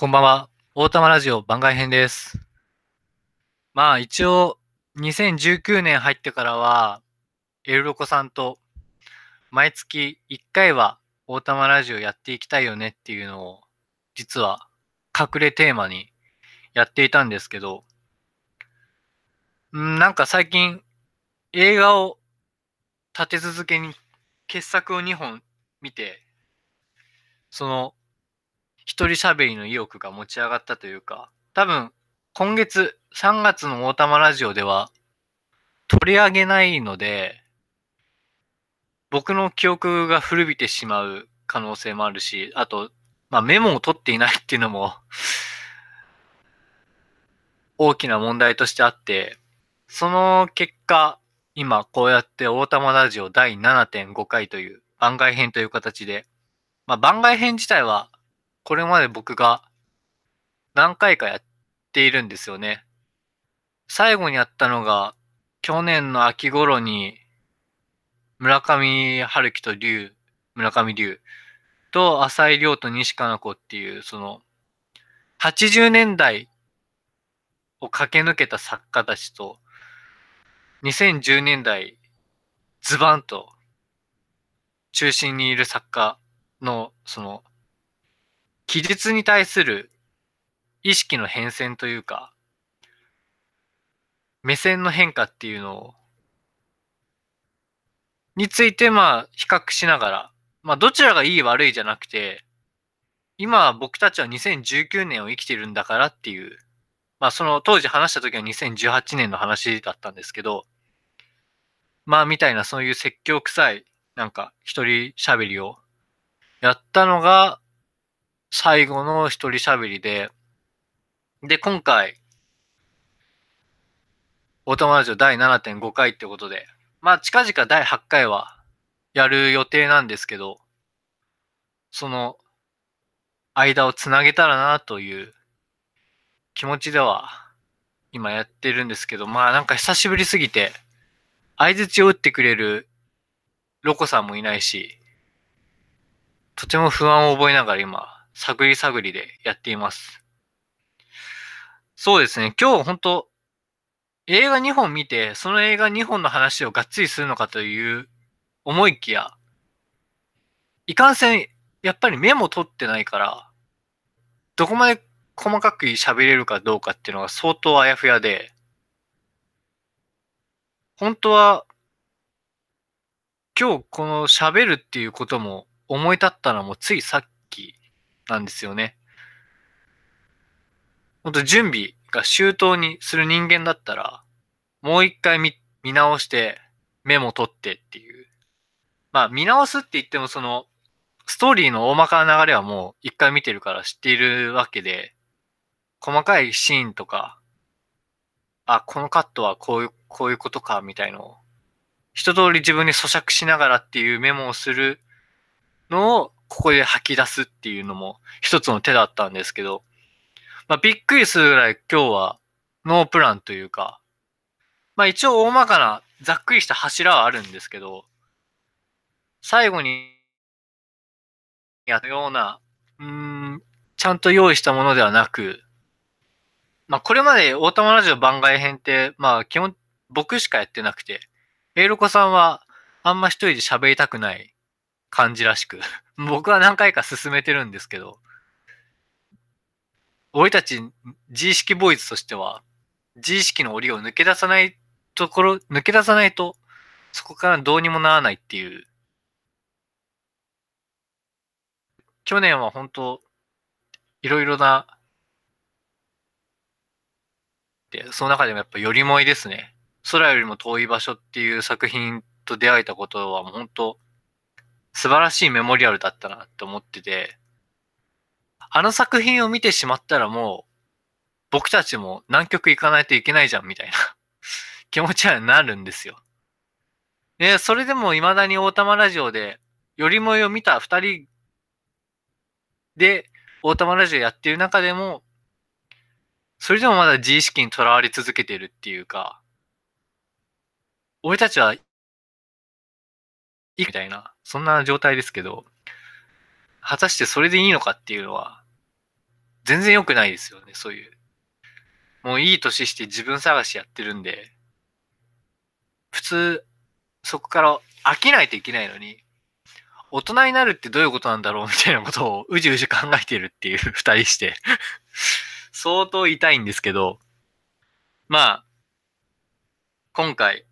こんばんは。大玉ラジオ番外編です。まあ一応、2019年入ってからは、エルロコさんと毎月1回は大玉ラジオやっていきたいよねっていうのを、実は隠れテーマにやっていたんですけど、んなんか最近映画を立て続けに傑作を2本見て、その一人喋りの意欲が持ち上がったというか、多分今月3月の大玉ラジオでは取り上げないので、僕の記憶が古びてしまう可能性もあるし、あと、まあ、メモを取っていないっていうのも大きな問題としてあって、その結果、今こうやって大玉ラジオ第7.5回という番外編という形で、まあ、番外編自体はこれまで僕が何回かやっているんですよね。最後にやったのが、去年の秋頃に、村上春樹と龍、村上龍と浅井亮と西加奈子っていう、その、80年代を駆け抜けた作家たちと、2010年代、ズバンと、中心にいる作家の、その、記述に対する意識の変遷というか、目線の変化っていうのを、についてまあ比較しながら、まあどちらがいい悪いじゃなくて、今僕たちは2019年を生きてるんだからっていう、まあその当時話した時は2018年の話だったんですけど、まあみたいなそういう説教臭いなんか一人喋りをやったのが最後の一人喋りで、で、今回、オートマラジオ第7.5回ってことで、まあ近々第8回はやる予定なんですけど、その間をつなげたらなという気持ちでは今やってるんですけど、まあなんか久しぶりすぎて、相槌を打ってくれるロコさんもいないし、とても不安を覚えながら今、探り探りでやっています。そうですね、今日本当映画2本見て、その映画2本の話をがっつりするのかという思いきや、いかんせん、やっぱりメモ取ってないから、どこまで細かく喋れるかどうかっていうのが相当あやふやで、本当は、今日この喋るっていうことも思い立ったのもついさっきなんですよね。本当準備が周到にする人間だったら、もう一回見見直してメモ取ってっていう。まあ見直すって言ってもその、ストーリーの大まかな流れはもう一回見てるから知っているわけで、細かいシーンとか、あ、このカットはこういう、こういうことか、みたいのを、一通り自分に咀嚼しながらっていうメモをするのを、ここで吐き出すっていうのも一つの手だったんですけど、まあびっくりするぐらい今日はノープランというか、まあ一応大まかなざっくりした柱はあるんですけど、最後にやるような、うん、ちゃんと用意したものではなく、まあこれまで大玉ラジオ番外編って、まあ基本僕しかやってなくて、エイロコさんはあんま一人で喋りたくない感じらしく、僕は何回か進めてるんですけど、俺たち自意識ボーイズとしては、自意識の檻を抜け出さないところ、抜け出さないと、そこからどうにもならないっていう。去年は本当、いろいろな、で、その中でもやっぱよりもいですね。空よりも遠い場所っていう作品と出会えたことはもう本当、素晴らしいメモリアルだったなって思ってて、あの作品を見てしまったらもう、僕たちも南極行かないといけないじゃんみたいな 気持ちになるんですよ。で、それでも未だに大玉ラジオで、よりもいを見た二人で、大玉ラジオやってる中でも、それでもまだ自意識にとらわれ続けてるっていうか、俺たちは、いみたいな、そんな状態ですけど、果たしてそれでいいのかっていうのは、全然良くないですよね、そういう。もういい年して自分探しやってるんで、普通、そこから飽きないといけないのに、大人になるってどういうことなんだろうみたいなことをうじうじ考えてるっていう二人して相当痛いんですけど、まあ、今回、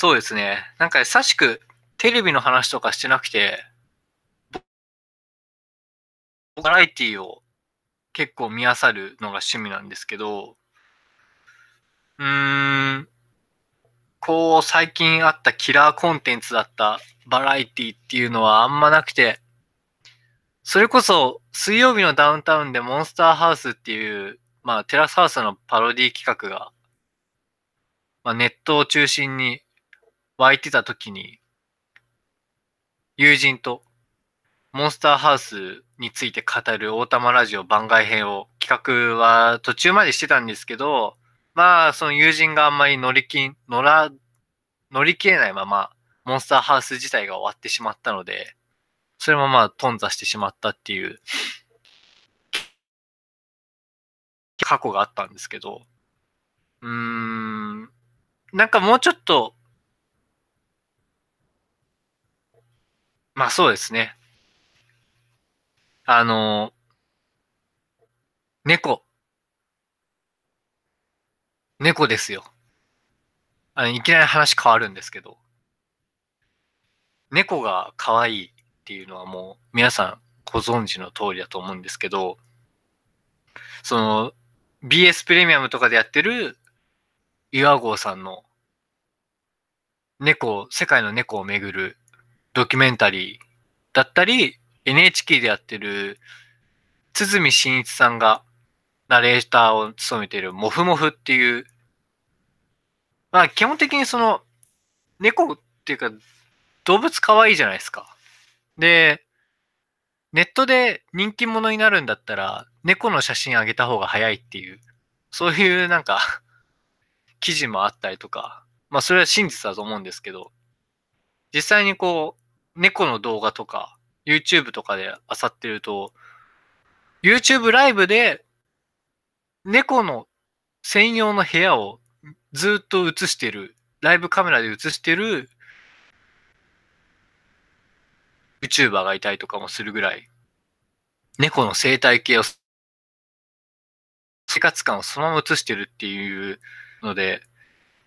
そうですね。なんか優しくテレビの話とかしてなくて、バラエティを結構見漁るのが趣味なんですけど、うーん、こう最近あったキラーコンテンツだったバラエティっていうのはあんまなくて、それこそ水曜日のダウンタウンでモンスターハウスっていう、まあテラスハウスのパロディ企画が、まあネットを中心に湧いてた時に、友人とモンスターハウスについて語る大玉ラジオ番外編を企画は途中までしてたんですけど、まあ、その友人があんまり乗りき、乗ら、乗り切れないまま、モンスターハウス自体が終わってしまったので、それもまあ、頓挫してしまったっていう、過去があったんですけど、うーん、なんかもうちょっと、まあそうですね。あの、猫。猫ですよ。あの、いきなり話変わるんですけど。猫が可愛いっていうのはもう皆さんご存知の通りだと思うんですけど、その BS プレミアムとかでやってる岩合さんの猫、世界の猫をめぐるドキュメンタリーだったり、NHK でやってる、堤真一さんがナレーターを務めているモフモフっていう、まあ基本的にその、猫っていうか動物可愛いじゃないですか。で、ネットで人気者になるんだったら、猫の写真あげた方が早いっていう、そういうなんか記事もあったりとか、まあそれは真実だと思うんですけど、実際にこう、猫の動画とか、YouTube とかで漁ってると、YouTube ライブで猫の専用の部屋をずっと映してる、ライブカメラで映してる YouTuber がいたりとかもするぐらい、猫の生態系を、生活感をそのまま映してるっていうので、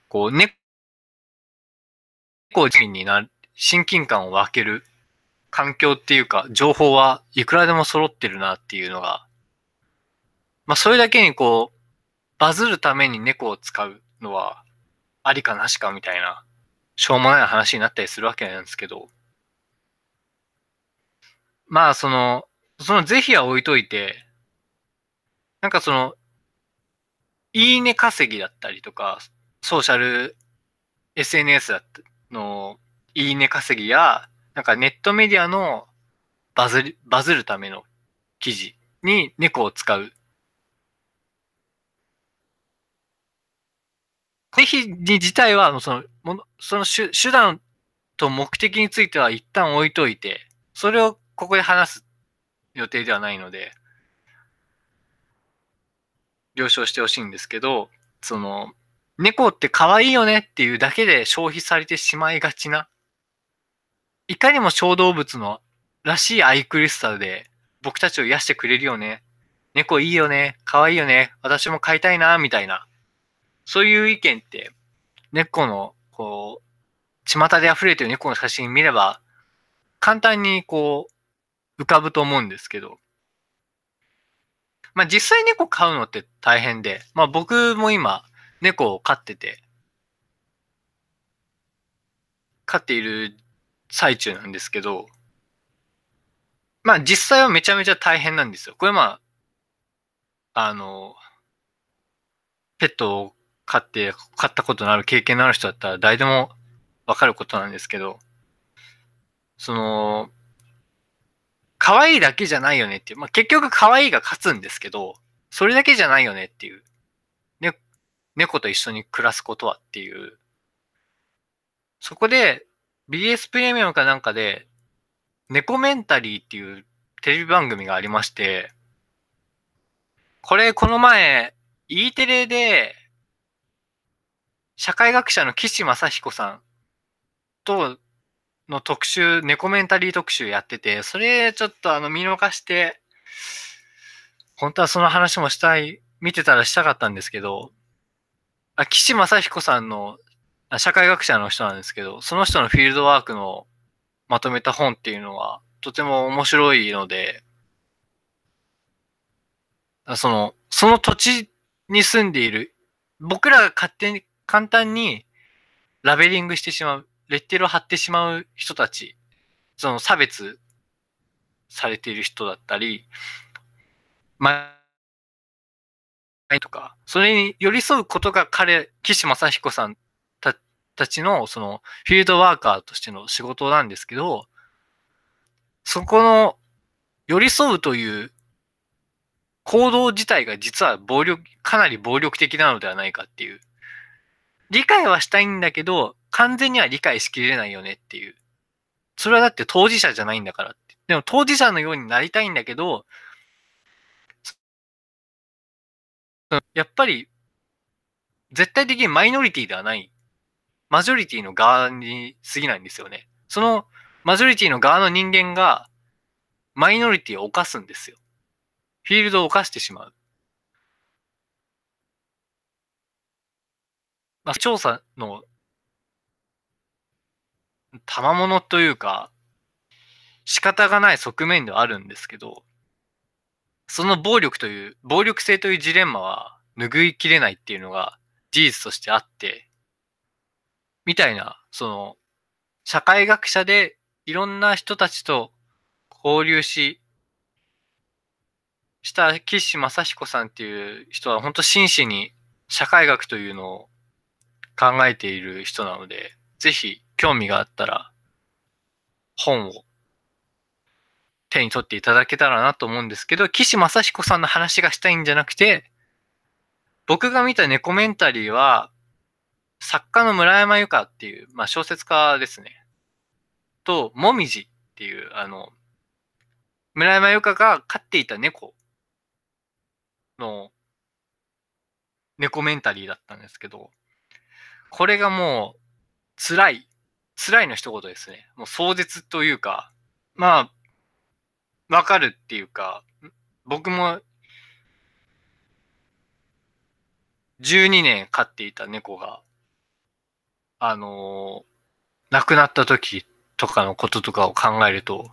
こう、猫人にな、親近感を分ける環境っていうか、情報はいくらでも揃ってるなっていうのが、まあそれだけにこう、バズるために猫を使うのは、ありかなしかみたいな、しょうもない話になったりするわけなんですけど、まあその、その是非は置いといて、なんかその、いいね稼ぎだったりとか、ソーシャル SNS だのいいね稼ぎや、なんかネットメディアのバズる、バズるための記事に猫を使う。是非に自体は、その、もの、その手手段と目的については一旦置いといて、それをここで話す予定ではないので、了承してほしいんですけど、その、猫って可愛いよねっていうだけで消費されてしまいがちないかにも小動物のらしい愛くるしさで僕たちを癒してくれるよね。猫いいよね。可愛いよね。私も飼いたいな、みたいな。そういう意見って、猫の、こう、巷で溢れてる猫の写真見れば、簡単にこう、浮かぶと思うんですけど。まあ実際猫飼うのって大変で、まあ僕も今、猫を飼ってて、飼っている最中なんですけど、まあ実際はめちゃめちゃ大変なんですよ。これまあ、あの、ペットを飼って、飼ったことのある経験のある人だったら誰でもわかることなんですけど、その、可愛いだけじゃないよねっていう、まあ結局可愛いが勝つんですけど、それだけじゃないよねっていう、ね、猫と一緒に暮らすことはっていう、そこで BS プレミアムかなんかで、猫メンタリーっていうテレビ番組がありまして、これこの前、E テレで、社会学者の岸正彦さんとの特集、ネコメンタリー特集やってて、それちょっとあの見逃して、本当はその話もしたい、見てたらしたかったんですけど、あ岸正彦さんの社会学者の人なんですけど、その人のフィールドワークのまとめた本っていうのはとても面白いので、その、その土地に住んでいる、僕らが勝手に、簡単にラベリングしてしまう、レッテルを貼ってしまう人たち、その差別されている人だったり、まあ、とか、それに寄り添うことが彼、岸正彦さんたちの、その、フィールドワーカーとしての仕事なんですけど、そこの、寄り添うという行動自体が実は暴力、かなり暴力的なのではないかっていう。理解はしたいんだけど、完全には理解しきれないよねっていう。それはだって当事者じゃないんだからって。でも当事者のようになりたいんだけど、やっぱり、絶対的にマイノリティではない。マジョリティの側に過ぎないんですよね。そのマジョリティの側の人間が、マイノリティを犯すんですよ。フィールドを犯してしまう。まあ、調査の賜物というか、仕方がない側面ではあるんですけど、その暴力という、暴力性というジレンマは拭いきれないっていうのが事実としてあって、みたいな、その、社会学者でいろんな人たちと交流し、した岸正彦さんっていう人は本当真摯に社会学というのを考えている人なので、ぜひ興味があったら本を手に取っていただけたらなと思うんですけど、岸正彦さんの話がしたいんじゃなくて、僕が見たネコメンタリーは、作家の村山由佳っていう、まあ小説家ですね。と、もみじっていう、あの、村山由佳が飼っていた猫の猫メンタリーだったんですけど、これがもう辛い、辛いの一言ですね。もう壮絶というか、まあ、わかるっていうか、僕も12年飼っていた猫が、あのー、亡くなった時とかのこととかを考えると、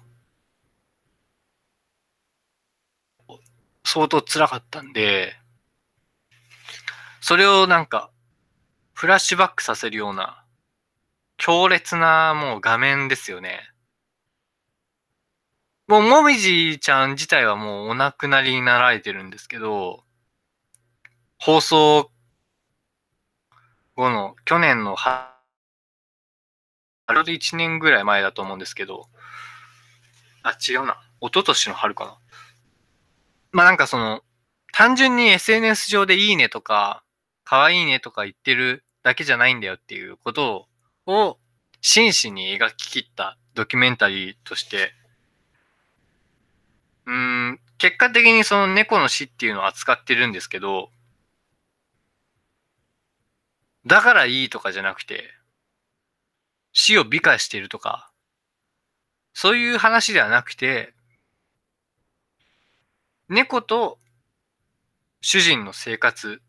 相当辛かったんで、それをなんか、フラッシュバックさせるような、強烈なもう画面ですよね。もう、もみじちゃん自体はもうお亡くなりになられてるんですけど、放送後の、去年の春で1年ぐらい前だと思うんですけど、あ、違うな。一昨年の春かな。まあなんかその、単純に SNS 上でいいねとか、可愛いねとか言ってるだけじゃないんだよっていうことを、真摯に描き切ったドキュメンタリーとして、うん、結果的にその猫の死っていうのを扱ってるんですけど、だからいいとかじゃなくて、死を美化しているとか、そういう話ではなくて、猫と主人の生活、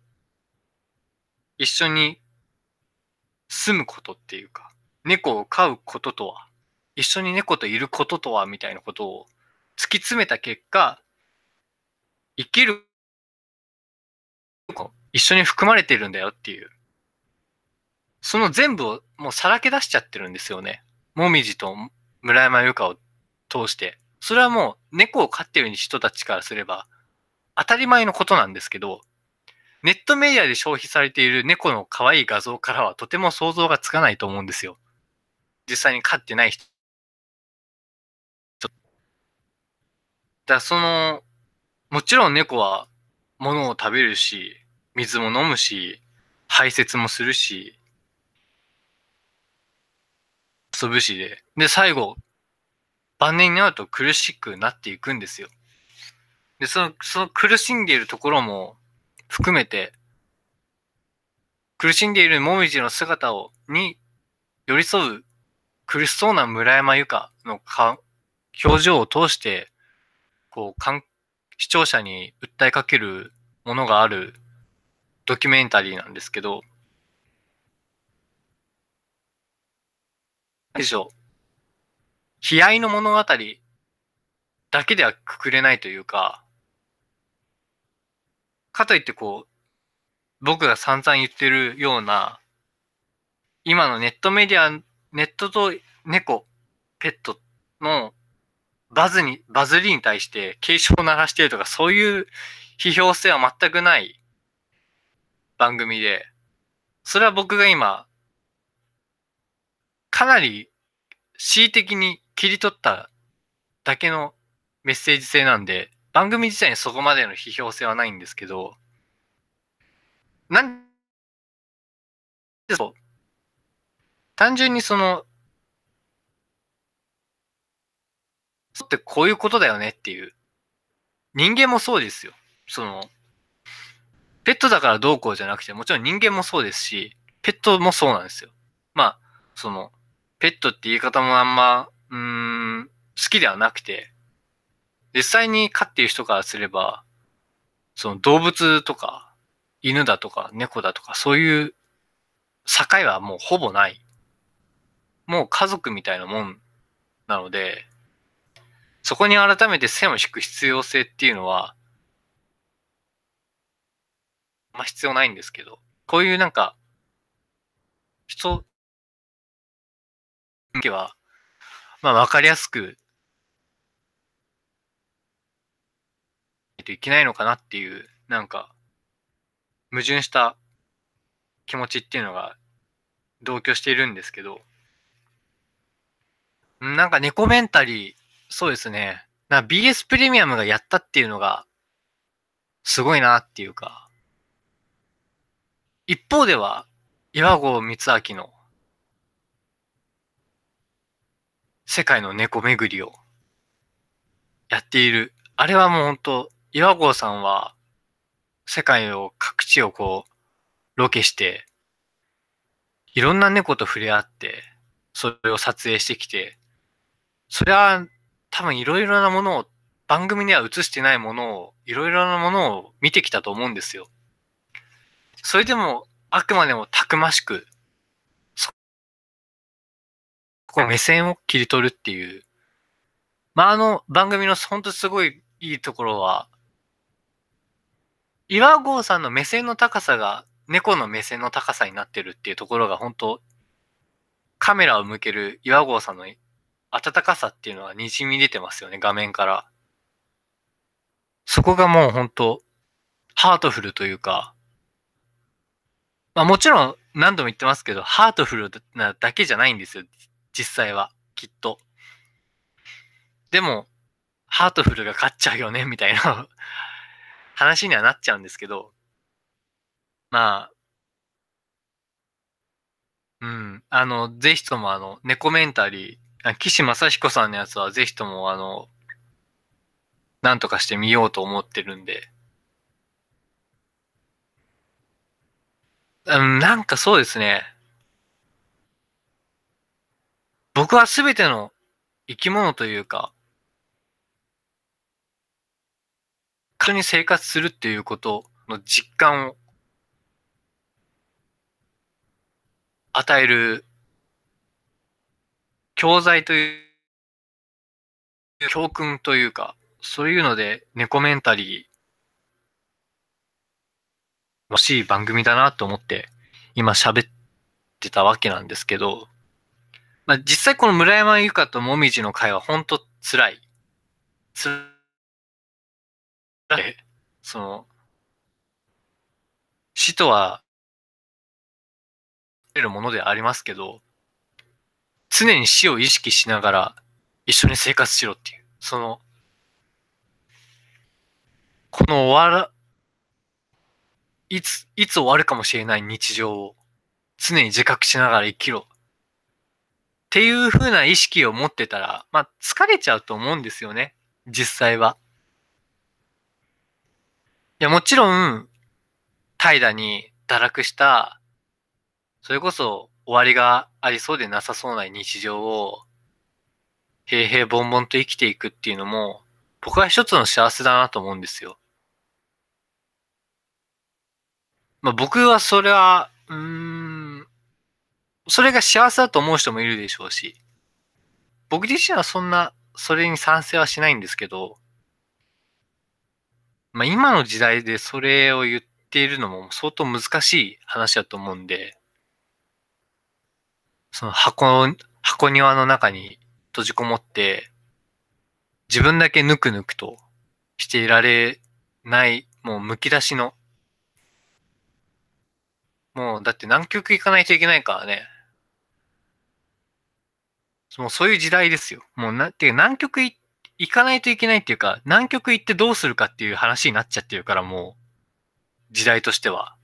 一緒に住むことっていうか、猫を飼うこととは、一緒に猫といることとは、みたいなことを突き詰めた結果、生きる、一緒に含まれてるんだよっていう。その全部をもうさらけ出しちゃってるんですよね。もみじと村山由佳を通して。それはもう猫を飼ってる人たちからすれば当たり前のことなんですけど、ネットメディアで消費されている猫の可愛い画像からはとても想像がつかないと思うんですよ。実際に飼ってない人。だその、もちろん猫は物を食べるし、水も飲むし、排泄もするし、遊ぶしで。で、最後、晩年になると苦しくなっていくんですよ。で、その、その苦しんでいるところも含めて、苦しんでいるもみじの姿を、に寄り添う苦しそうな村山由佳のか表情を通して、こう、視聴者に訴えかけるものがあるドキュメンタリーなんですけど、でしょう。悲哀の物語だけではくくれないというか、かといってこう、僕が散々言ってるような、今のネットメディア、ネットと猫、ペットのバズに、バズりに対して警鐘を鳴らしてるとか、そういう批評性は全くない番組で、それは僕が今、かなり恣意的に切り取っただけのメッセージ性なんで、番組自体にそこまでの批評性はないんですけど、なんでそう。単純にその、そうってこういうことだよねっていう。人間もそうですよ。その、ペットだからどうこうじゃなくて、もちろん人間もそうですし、ペットもそうなんですよ。まあ、その、ペットって言い方もあんま、うん、好きではなくて、実際に飼っている人からすれば、その動物とか、犬だとか猫だとか、そういう境はもうほぼない。もう家族みたいなもんなので、そこに改めて線を引く必要性っていうのは、まあ必要ないんですけど、こういうなんか、人、は、まあわかりやすくといけないのかなっていう、なんか、矛盾した気持ちっていうのが同居しているんですけど、なんか猫メンタリー、そうですね。な BS プレミアムがやったっていうのが、すごいなっていうか、一方では、岩合光明の世界の猫巡りをやっている。あれはもう本当岩合さんは、世界を、各地をこう、ロケして、いろんな猫と触れ合って、それを撮影してきて、それは多分いろいろなものを、番組には映してないものを、いろいろなものを見てきたと思うんですよ。それでも、あくまでもたくましく、こう目線を切り取るっていう。まあ、あの番組の本当すごいいいところは、岩合さんの目線の高さが猫の目線の高さになってるっていうところが本当カメラを向ける岩合さんの温かさっていうのは滲み出てますよね、画面から。そこがもう本当ハートフルというか、まあもちろん何度も言ってますけど、ハートフルなだけじゃないんですよ、実際は、きっと。でも、ハートフルが勝っちゃうよね、みたいな。話にはなっちゃうんですけど、まあ、うん、あの、ぜひともあの、ネコメンタリー、岸政彦さんのやつはぜひともあの、なんとかしてみようと思ってるんで、うん、なんかそうですね。僕はすべての生き物というか、緒に生活するっていうことの実感を与える教材という、教訓というか、そういうので、猫メンタリー、欲しい番組だなと思って、今喋ってたわけなんですけど、まあ、実際この村山由佳ともみじの会は本当辛い。辛い。その、死とは、るものでありますけど、常に死を意識しながら一緒に生活しろっていう、その、この終わら、いつ、いつ終わるかもしれない日常を常に自覚しながら生きろ。っていう風な意識を持ってたら、まあ疲れちゃうと思うんですよね。実際は。いや、もちろん、怠惰に堕落した、それこそ終わりがありそうでなさそうな日常を、平々凡々と生きていくっていうのも、僕は一つの幸せだなと思うんですよ。まあ僕はそれは、うーん、それが幸せだと思う人もいるでしょうし、僕自身はそんな、それに賛成はしないんですけど、まあ今の時代でそれを言っているのも相当難しい話だと思うんで、その箱、箱庭の中に閉じこもって、自分だけぬくぬくとしていられない、もうむき出しの、もうだって南極行かないといけないからね。もうそういう時代ですよ。もうな、ってか南極行かないといけないっていうか、南極行ってどうするかっていう話になっちゃってるからもう、時代としては。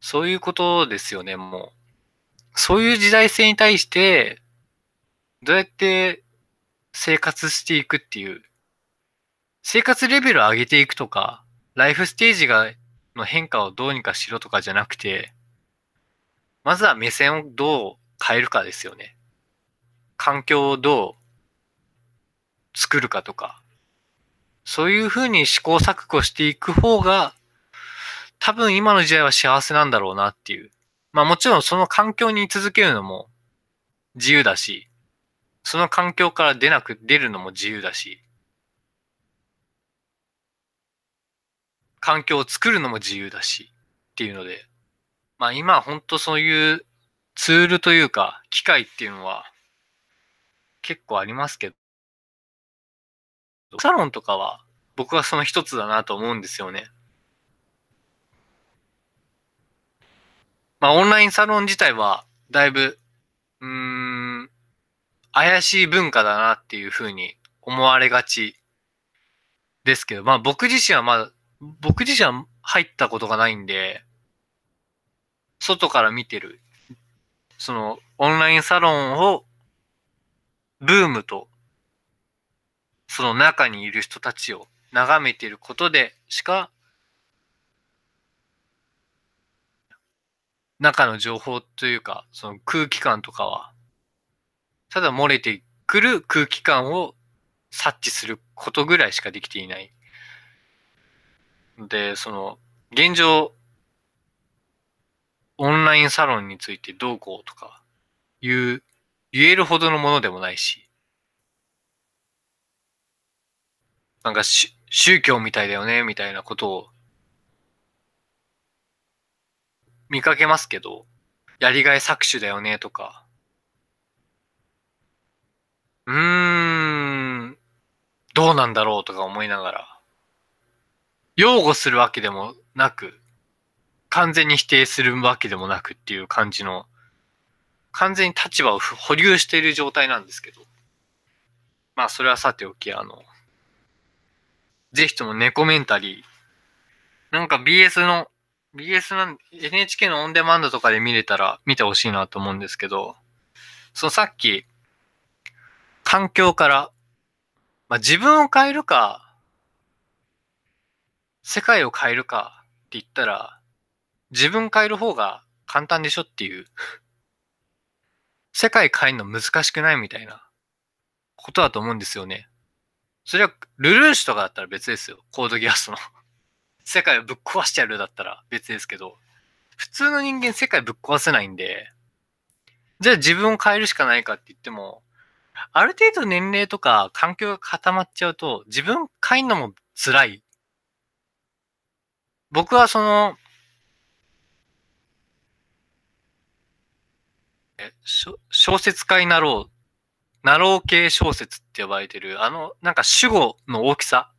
そういうことですよね、もう。そういう時代性に対して、どうやって生活していくっていう、生活レベルを上げていくとか、ライフステージが、の変化をどうにかしろとかじゃなくて、まずは目線をどう変えるかですよね。環境をどう作るかとか、そういうふうに試行錯誤していく方が、多分今の時代は幸せなんだろうなっていう。まあもちろんその環境に居続けるのも自由だし、その環境から出なく、出るのも自由だし、環境を作るのも自由だし、っていうので、まあ今本当そういうツールというか、機械っていうのは結構ありますけど、サロンとかは僕はその一つだなと思うんですよね。まあオンラインサロン自体はだいぶ、うーん、怪しい文化だなっていうふうに思われがちですけど、まあ僕自身はまだ、僕自身は入ったことがないんで、外から見てる、そのオンラインサロンをブームと、その中にいる人たちを眺めていることでしか、中の情報というか、その空気感とかはただ漏れてくる空気感を察知することぐらいしかできていない。で、その、現状、オンラインサロンについてどうこうとか、言う、言えるほどのものでもないし、なんかし宗教みたいだよね、みたいなことを見かけますけど、やりがい搾取だよね、とか、うーん、どうなんだろうとか思いながら、擁護するわけでもなく、完全に否定するわけでもなくっていう感じの、完全に立場を保留している状態なんですけど。まあ、それはさておき、あの、ぜひともネコメンタリー、なんか BS の、BS の NHK のオンデマンドとかで見れたら見てほしいなと思うんですけど、そのさっき、環境から、まあ、自分を変えるか、世界を変えるかって言ったら、自分変える方が簡単でしょっていう。世界変えるの難しくないみたいなことだと思うんですよね。それは、ルルーシュとかだったら別ですよ。コードギアスの。世界をぶっ壊しちゃうだったら別ですけど、普通の人間世界ぶっ壊せないんで、じゃあ自分を変えるしかないかって言っても、ある程度年齢とか環境が固まっちゃうと、自分変えるのも辛い。僕はその、え、小説家になろう。なろう系小説って呼ばれてる、あの、なんか主語の大きさ。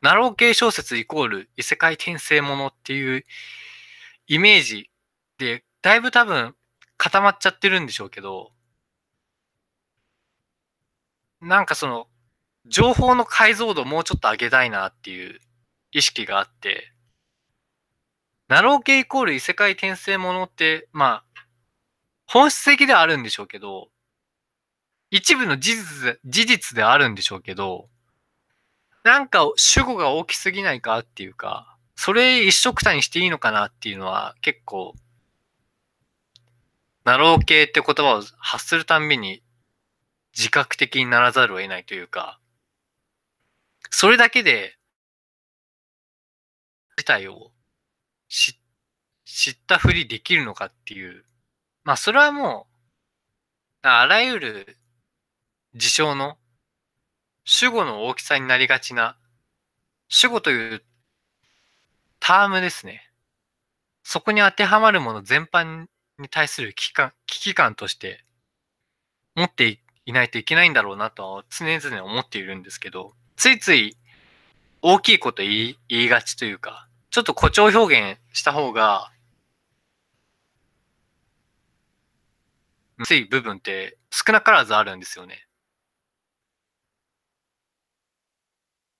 なろう系小説イコール異世界転生ものっていうイメージで、だいぶ多分固まっちゃってるんでしょうけど、なんかその、情報の解像度もうちょっと上げたいなっていう意識があって、なろう系イコール異世界転生ものって、まあ、本質的ではあるんでしょうけど、一部の事実、事実であるんでしょうけど、なんか主語が大きすぎないかっていうか、それ一緒くたにしていいのかなっていうのは結構、なろう系って言葉を発するたんびに自覚的にならざるを得ないというか、それだけで、自体を知ったふりできるのかっていう。まあそれはもう、あらゆる事象の主語の大きさになりがちな、主語というタームですね。そこに当てはまるもの全般に対する危機感危機感として持っていないといけないんだろうなとは常々思っているんですけど、ついつい大きいこと言い言いがちというか、ちょっと誇張表現した方が、つい部分って少なからずあるんですよね。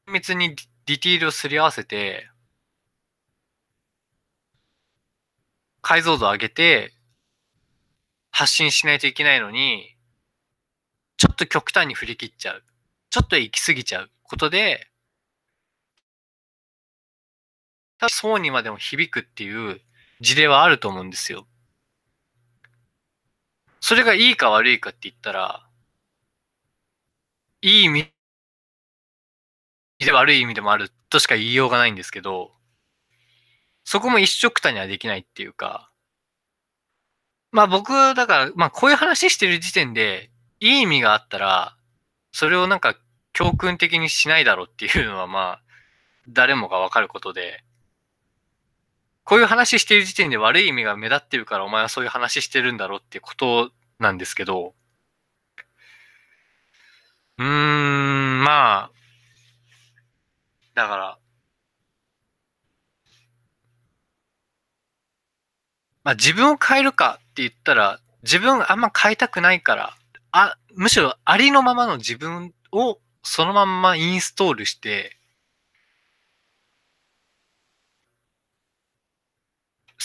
密にディティールをすり合わせて、解像度を上げて発信しないといけないのに、ちょっと極端に振り切っちゃう。ちょっと行き過ぎちゃうことで、層にまでも響くっていう事例はあると思うんですよ。それがいいか悪いかって言ったら、いい意味で悪い意味でもあるとしか言いようがないんですけど、そこも一緒くたにはできないっていうか、まあ僕、だから、まあこういう話してる時点で、いい意味があったら、それをなんか教訓的にしないだろうっていうのはまあ、誰もがわかることで、こういう話してる時点で悪い意味が目立ってるからお前はそういう話してるんだろうってことなんですけど、うーん、まあ、だから、まあ自分を変えるかって言ったら、自分あんま変えたくないから、あ、むしろありのままの自分をそのまんまインストールして、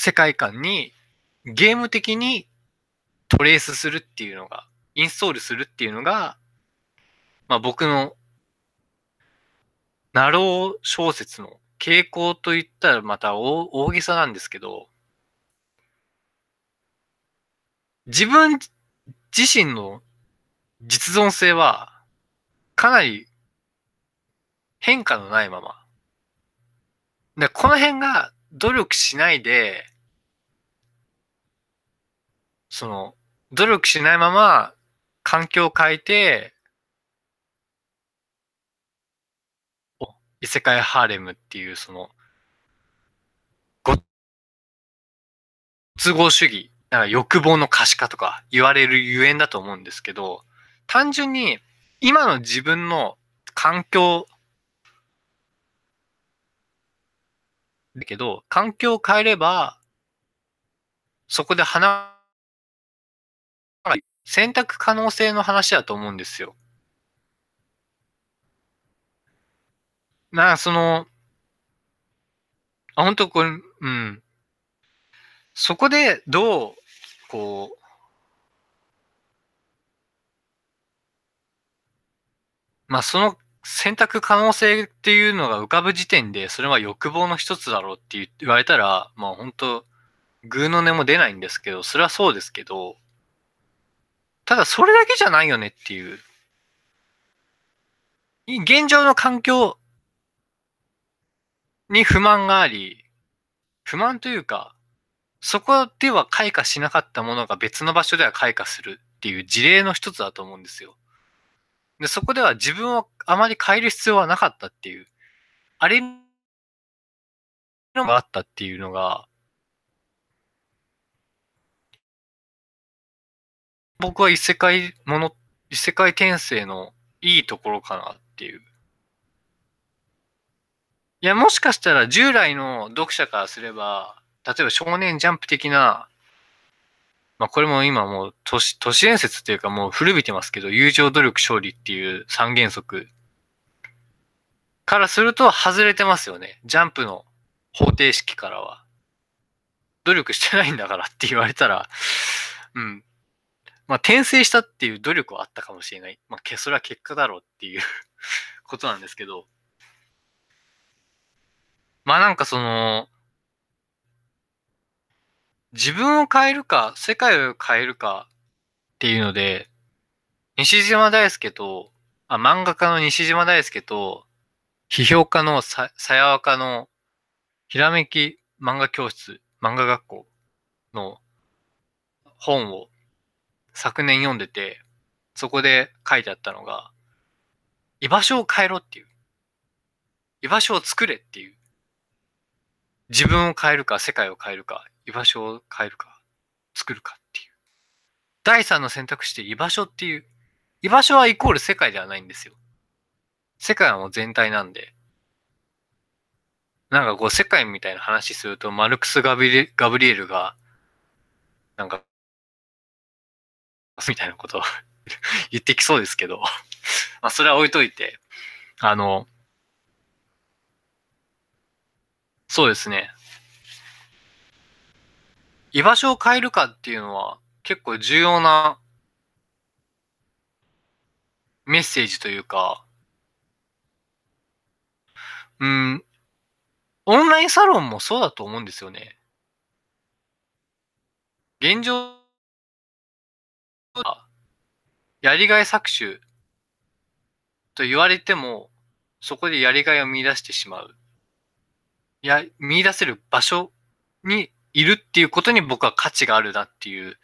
世界観にゲーム的にトレースするっていうのが、インストールするっていうのが、まあ僕のナロー小説の傾向といったらまた大げさなんですけど、自分自身の実存性はかなり変化のないまま。で、この辺が努力しないで、その、努力しないまま環境を変えて、異世界ハーレムっていうその、ご都合主義、なんか欲望の可視化とか言われるゆえんだと思うんですけど、単純に今の自分の環境だけど、環境を変えれば、そこで花選択可能性の話だと思うんですよ。まあ、その、あ、本当これ、うん。そこでどう、こう、まあ、その選択可能性っていうのが浮かぶ時点で、それは欲望の一つだろうって言われたら、まあ本当、グーの音も出ないんですけど、それはそうですけど、ただそれだけじゃないよねっていう。現状の環境に不満があり、不満というか、そこでは開花しなかったものが別の場所では開花するっていう事例の一つだと思うんですよ。で、そこでは自分をあまり変える必要はなかったっていう、あれのがあったっていうのが、僕は異世界もの、異世界転生のいいところかなっていう。いや、もしかしたら従来の読者からすれば、例えば少年ジャンプ的な、まあこれも今もう都市、都市伝説っていうかもう古びてますけど、友情努力勝利っていう三原則からすると外れてますよね。ジャンプの方程式からは。努力してないんだからって言われたら、うん。まあ、転生したっていう努力はあったかもしれない。まあ、それは結果だろうっていう ことなんですけど、まあなんかその、自分を変えるか、世界を変えるかっていうので、西島大輔と、あ、漫画家の西島大輔と、批評家のさ、さやわかの、ひらめき漫画教室、漫画学校の本を昨年読んでて、そこで書いてあったのが、居場所を変えろっていう。居場所を作れっていう。自分を変えるか、世界を変えるか、居場所を変えるか、作るかっていう。第三の選択肢で居場所っていう。居場所はイコール世界ではないんですよ。世界はもう全体なんで。なんかこう世界みたいな話すると、マルクス・ガブリガブリエルが、なんか、みたいなことを 言ってきそうですけど まあそれは置いといて、あの、そうですね。居場所を変えるかっていうのは結構重要なメッセージというか、うん、オンラインサロンもそうだと思うんですよね。現状やりがい搾取と言われても、そこでやりがいを見出してしまう。や、見出せる場所にいるっていうことに僕は価値があるなっていう、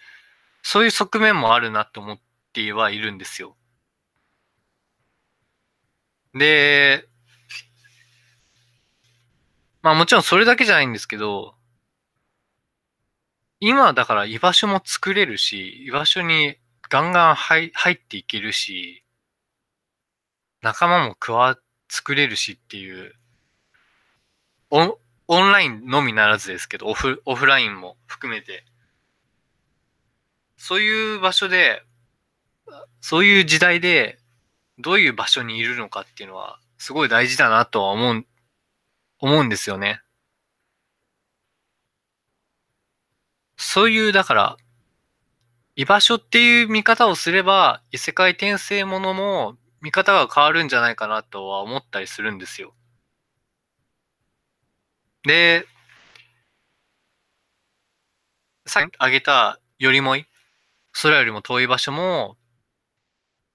そういう側面もあるなと思ってはいるんですよ。で、まあもちろんそれだけじゃないんですけど、今だから居場所も作れるし、居場所にガンガン入入っていけるし、仲間も加わ、作れるしっていう、オン、オンラインのみならずですけど、オフ、オフラインも含めて、そういう場所で、そういう時代で、どういう場所にいるのかっていうのは、すごい大事だなとは思う、思うんですよね。そういう、だから、居場所っていう見方をすれば、異世界転生ものも見方が変わるんじゃないかなとは思ったりするんですよ。で、さっき挙げたよりもい、空よりも遠い場所も、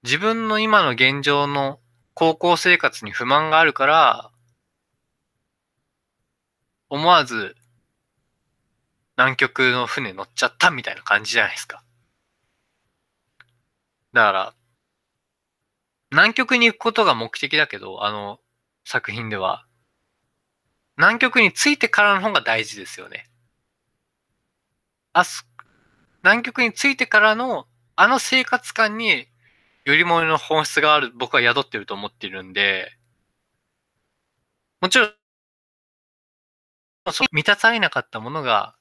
自分の今の現状の高校生活に不満があるから、思わず南極の船乗っちゃったみたいな感じじゃないですか。だから、南極に行くことが目的だけど、あの作品では、南極に着いてからの方が大事ですよね。あす、南極に着いてからの、あの生活感に、よりもの本質がある、僕は宿ってると思ってるんで、もちろん、満たされなかったものが、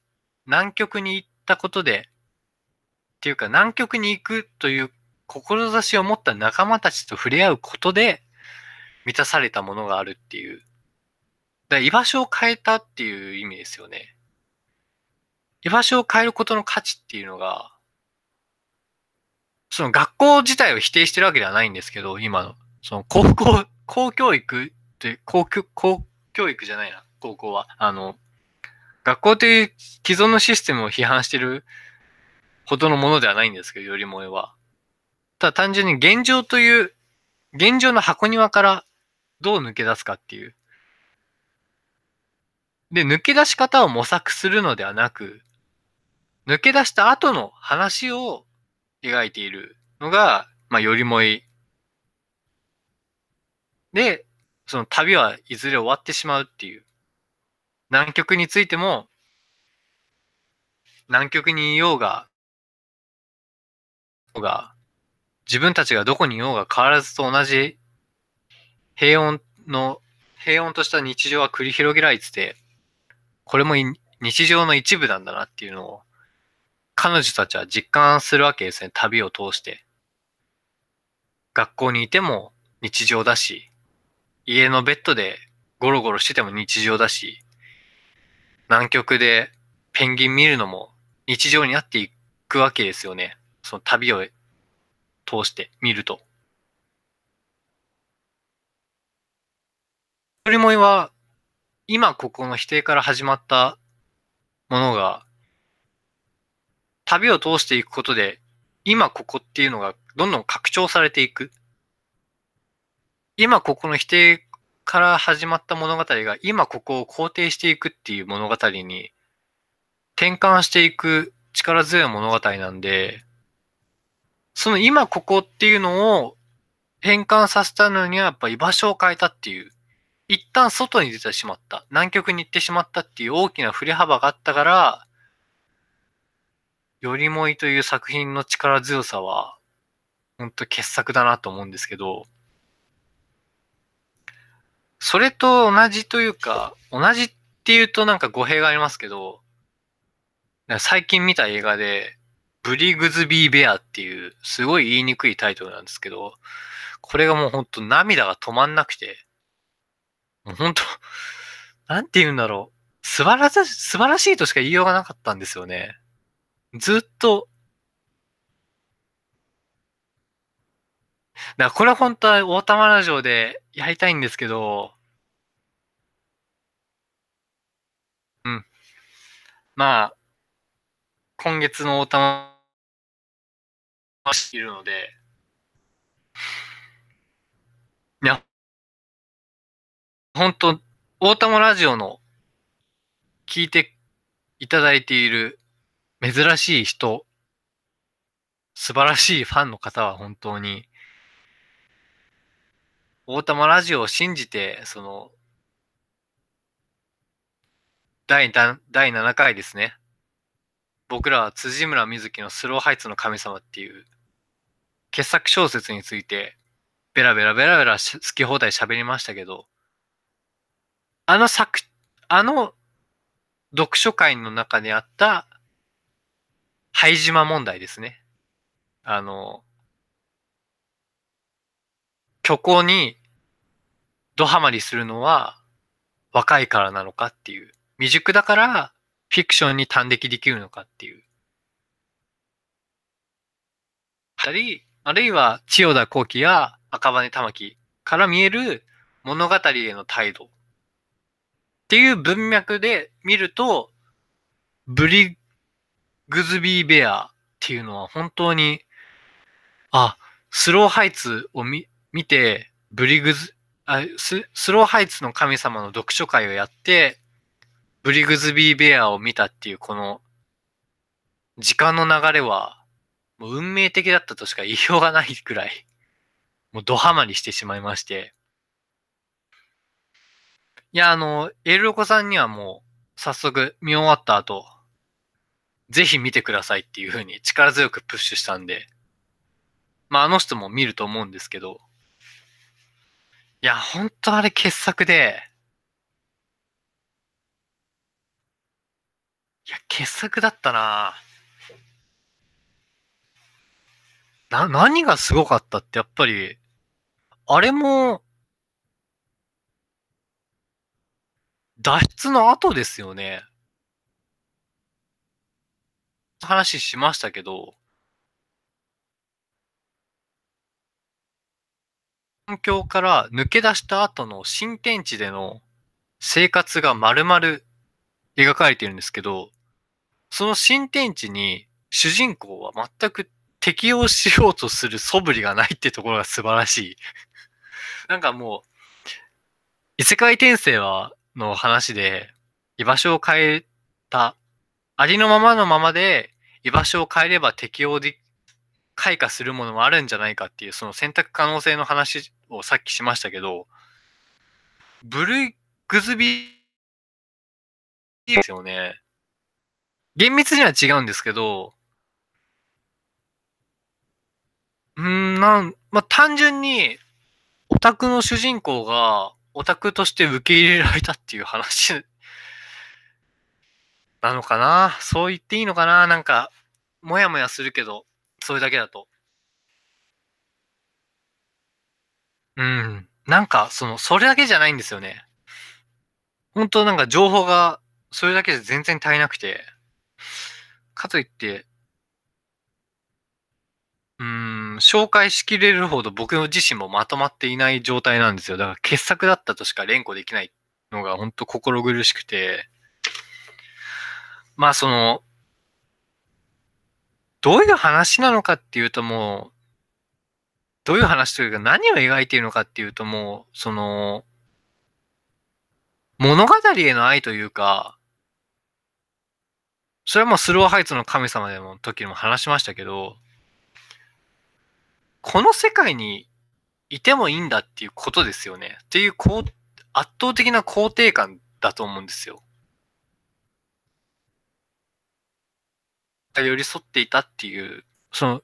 南極に行ったことで、っていうか南極に行くという志を持った仲間たちと触れ合うことで満たされたものがあるっていう。だ居場所を変えたっていう意味ですよね。居場所を変えることの価値っていうのが、その学校自体を否定してるわけではないんですけど、今の、その高校、公教育って、公教、公教育じゃないな、高校は。あの、学校という既存のシステムを批判してるほどのものではないんですけど、よりもえは。ただ単純に現状という、現状の箱庭からどう抜け出すかっていう。で、抜け出し方を模索するのではなく、抜け出した後の話を描いているのが、まあ、よりもい。で、その旅はいずれ終わってしまうっていう。南極についても、南極にいようが、が、自分たちがどこにいようが変わらずと同じ平穏の、平穏とした日常は繰り広げられてて、これも日常の一部なんだなっていうのを、彼女たちは実感するわけですね、旅を通して。学校にいても日常だし、家のベッドでゴロゴロしてても日常だし、南極でペンギン見るのも日常になっていくわけですよね。その旅を通して見ると。一人もいは、今ここの否定から始まったものが、旅を通していくことで、今ここっていうのがどんどん拡張されていく。今ここの否定から始まった物語が今ここを肯定していくっていう物語に転換していく力強い物語なんで、その今ここっていうのを変換させたのにはやっぱ居場所を変えたっていう、一旦外に出てしまった、南極に行ってしまったっていう大きな振れ幅があったから、よりもいという作品の力強さは、ほんと傑作だなと思うんですけど、それと同じというか、同じっていうとなんか語弊がありますけど、最近見た映画で、ブリグズビーベアっていう、すごい言いにくいタイトルなんですけど、これがもうほんと涙が止まんなくて、もうほんと、なんて言うんだろう。素晴らしい、素晴らしいとしか言いようがなかったんですよね。ずっと、だからこれは本当は大玉ラジオでやりたいんですけど、うん。まあ、今月の大玉いるので、いや、本当大玉ラジオの聞いていただいている珍しい人、素晴らしいファンの方は本当に、大玉ラジオを信じて、その、第第7回ですね。僕らは辻村瑞希のスローハイツの神様っていう傑作小説についてベラベラベラベラ好き放題喋りましたけど、あの作、あの読書会の中にあった灰島問題ですね。あの、虚構にドハマりするのは若いからなのかっていう。未熟だからフィクションに端的できるのかっていう。あり、あるいは千代田幸喜や赤羽玉木から見える物語への態度っていう文脈で見ると、ブリグズビーベアっていうのは本当に、あ、スローハイツを見見て、ブリグズ、あススローハイツの神様の読書会をやって、ブリグズビーベアを見たっていうこの時間の流れはもう運命的だったとしか言いようがないくらい もうドハマりしてしまいまして。いや、あの、エルロコさんにはもう早速見終わった後、ぜひ見てくださいっていう風に力強くプッシュしたんで、まああの人も見ると思うんですけど、いや、ほんとあれ傑作で、いや、傑作だったなぁ。な、何がすごかったってやっぱり、あれも、脱出の後ですよね。話しましたけど、環境から抜け出した後の新天地での生活が丸々描かれているんですけど、その新天地に主人公は全く適応しようとする素振りがないってところが素晴らしい。なんかもう、異世界転生は、の話で、居場所を変えた、ありのままのままで居場所を変えれば適応で、開花するものもあるんじゃないかっていう、その選択可能性の話をさっきしましたけど、ブルーグズビーですよね。厳密には違うんですけど、うん、なん、まあ、単純に、オタクの主人公が、オタクとして受け入れられたっていう話なのかな？そう言っていいのかな？なんか、もやもやするけど、それだけだと。うん。なんか、その、それだけじゃないんですよね。本当なんか情報が、それだけで全然足りなくて。かといって、うん紹介しきれるほど僕自身もまとまっていない状態なんですよ。だから傑作だったとしか連呼できないのが本当心苦しくて、まあその、どういう話なのかっていうともう、どういう話というか何を描いているのかっていうともう、その、物語への愛というか、それはもうスローハイツの神様でも時にも話しましたけど、この世界にいてもいいんだっていうことですよね。っていうこう圧倒的な肯定感だと思うんですよ。寄り添っていたっていう、その、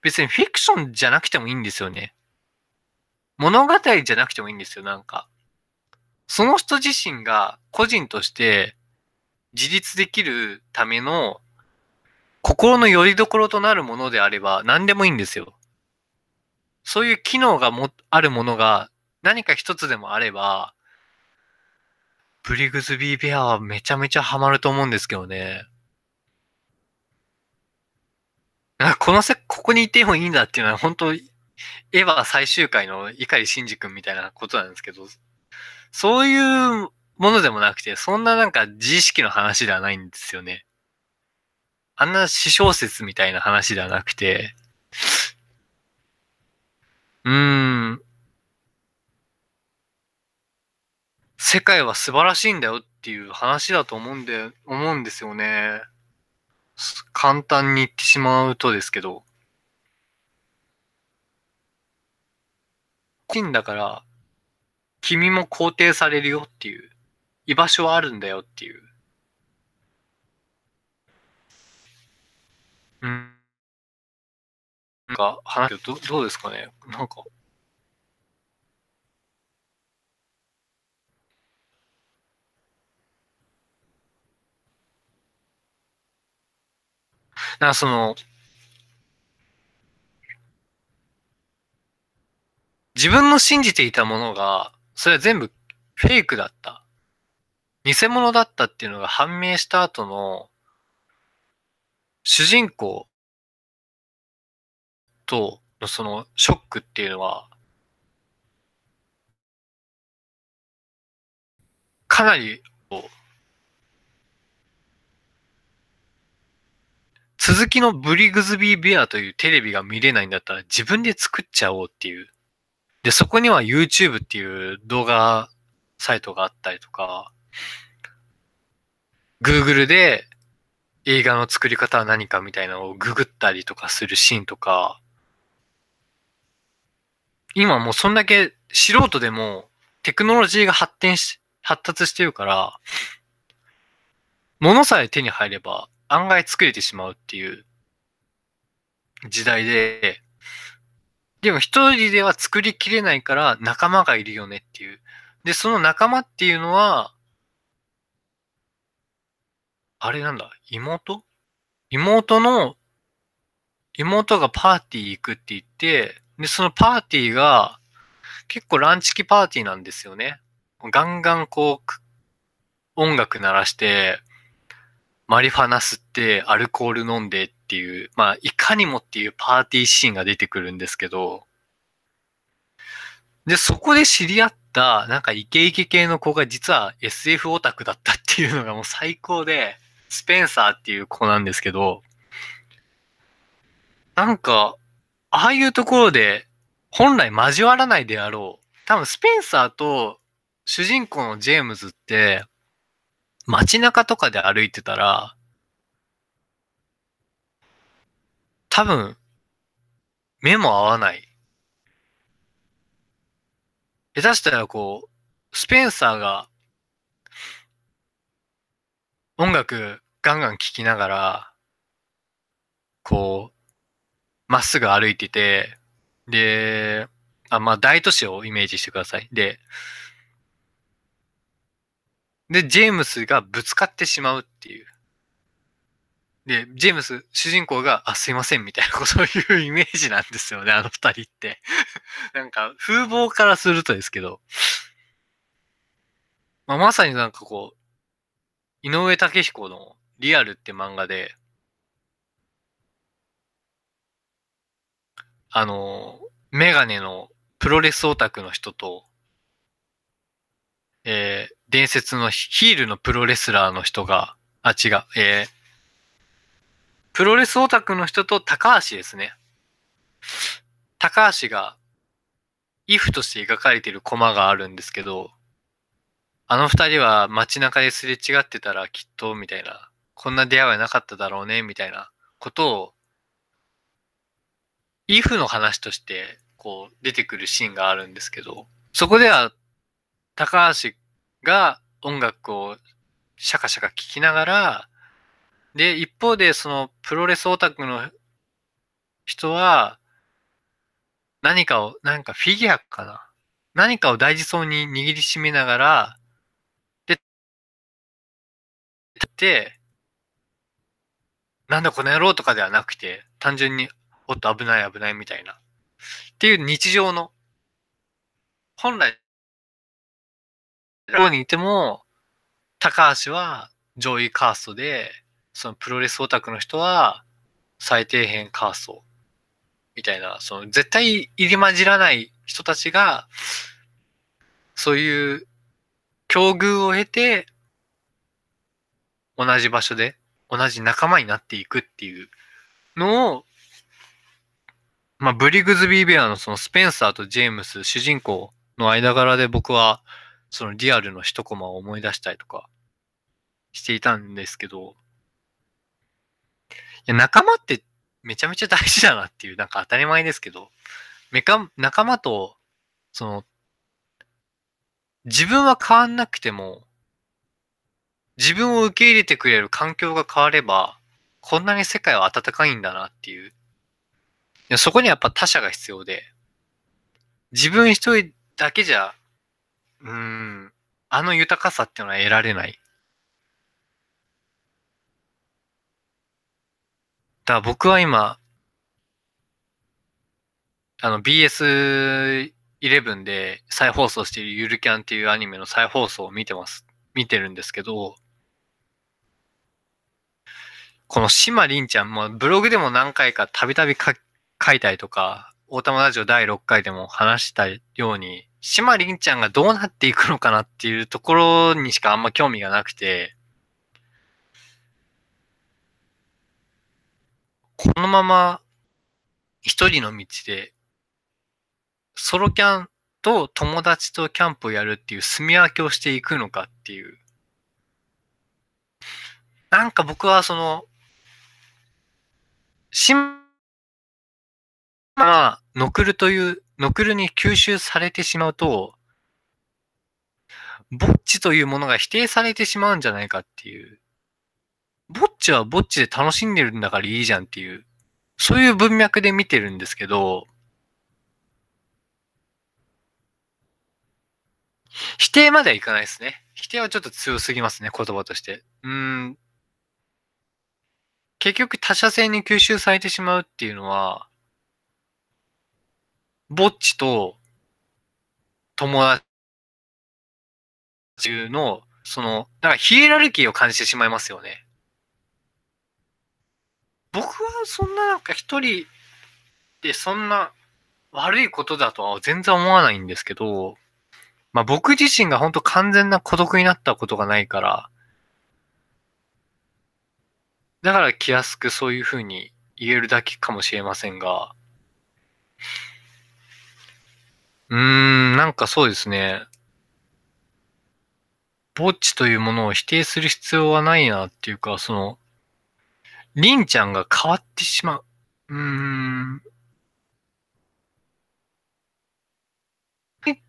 別にフィクションじゃなくてもいいんですよね。物語じゃなくてもいいんですよ、なんか。その人自身が個人として自立できるための心の拠り所となるものであれば何でもいいんですよ。そういう機能がも、あるものが何か一つでもあれば、ブリグズビーベアはめちゃめちゃハマると思うんですけどね。このせ、ここにいてもいいんだっていうのは本当エヴァ最終回の碇シンジ君みたいなことなんですけど、そういうものでもなくて、そんななんか自意識の話ではないんですよね。あんな詩小説みたいな話ではなくて、うん。世界は素晴らしいんだよっていう話だと思うんで、思うんですよね。簡単に言ってしまうとですけど。金だから、君も肯定されるよっていう、居場所はあるんだよっていう。うん。なんか話どどうですかね？なんか。なその、自分の信じていたものが、それは全部フェイクだった。偽物だったっていうのが判明した後の、主人公とのそのショックっていうのは、かなり、続きのブリグズビーベアというテレビが見れないんだったら自分で作っちゃおうっていう。で、そこには YouTube っていう動画サイトがあったりとか、Google で映画の作り方は何かみたいなのをググったりとかするシーンとか、今もうそんだけ素人でもテクノロジーが発展し、発達してるから、物さえ手に入れば案外作れてしまうっていう時代で、でも一人では作りきれないから仲間がいるよねっていう。で、その仲間っていうのは、あれなんだ、妹？妹の、妹がパーティー行くって言って、で、そのパーティーが、結構ランチキパーティーなんですよね。ガンガンこう、音楽鳴らして、マリファナ吸って、アルコール飲んでっていう、まあ、いかにもっていうパーティーシーンが出てくるんですけど、で、そこで知り合った、なんかイケイケ系の子が実は SF オタクだったっていうのがもう最高で、スペンサーっていう子なんですけど、なんか、ああいうところで本来交わらないであろう。多分スペンサーと主人公のジェームズって街中とかで歩いてたら多分目も合わない。下手したらこう、スペンサーが音楽ガンガン聴きながら、こう、まっすぐ歩いてて、で、あ、まあ、大都市をイメージしてください。で、で、ジェームスがぶつかってしまうっていう。で、ジェームス、主人公が、あ、すいません、みたいな、そういうイメージなんですよね、あの二人って。なんか、風貌からするとですけど、まあ、まさになんかこう、井上武彦のリアルって漫画で、あの、メガネのプロレスオタクの人と、えー、伝説のヒールのプロレスラーの人が、あ、違う、えー、プロレスオタクの人と高橋ですね。高橋が、イフとして描かれているコマがあるんですけど、あの二人は街中ですれ違ってたらきっと、みたいな、こんな出会いはなかっただろうね、みたいなことを、イフの話として、こう、出てくるシーンがあるんですけど、そこでは、高橋が音楽をシャカシャカ聴きながら、で、一方で、その、プロレスオタクの人は、何かを、なんかフィギュアかな？何かを大事そうに握りしめながら、で、で、なんだこの野郎とかではなくて、単純に、おっと危ない危ないみたいな。っていう日常の、本来、ここにいても、高橋は上位カーストで、そのプロレスオタクの人は最底辺カーストみたいな、その絶対入り混じらない人たちが、そういう境遇を経て、同じ場所で同じ仲間になっていくっていうのを、まあ、ブリグズビーベアのそのスペンサーとジェームス、主人公の間柄で僕は、そのリアルの一コマを思い出したりとかしていたんですけど、いや、仲間ってめちゃめちゃ大事だなっていう、なんか当たり前ですけど、めか、仲間と、その、自分は変わんなくても、自分を受け入れてくれる環境が変われば、こんなに世界は温かいんだなっていう。そこにはやっぱ他者が必要で、自分一人だけじゃ、うん、あの豊かさっていうのは得られない。だから僕は今、あの BS11 で再放送しているゆるキャンっていうアニメの再放送を見てます。見てるんですけど、この島凛ちゃん、もブログでも何回かたびたび書書いたりとか、大玉ラジオ第6回でも話したように、島凛ちゃんがどうなっていくのかなっていうところにしかあんま興味がなくて、このまま一人の道で、ソロキャンと友達とキャンプをやるっていう住み分けをしていくのかっていう。なんか僕はその、しまあ、ノクルという、ノクルに吸収されてしまうと、ぼっちというものが否定されてしまうんじゃないかっていう。ぼっちはぼっちで楽しんでるんだからいいじゃんっていう、そういう文脈で見てるんですけど、否定まではいかないですね。否定はちょっと強すぎますね、言葉として。うん。結局他者性に吸収されてしまうっていうのは、ぼっちと友達の、その、なんかヒエラルキーを感じてしまいますよね。僕はそんななんか一人でそんな悪いことだとは全然思わないんですけど、まあ僕自身が本当完全な孤独になったことがないから、だから気安くそういうふうに言えるだけかもしれませんが、うーん、なんかそうですね。ぼっちというものを否定する必要はないなっていうか、その、りんちゃんが変わってしまう。うーん。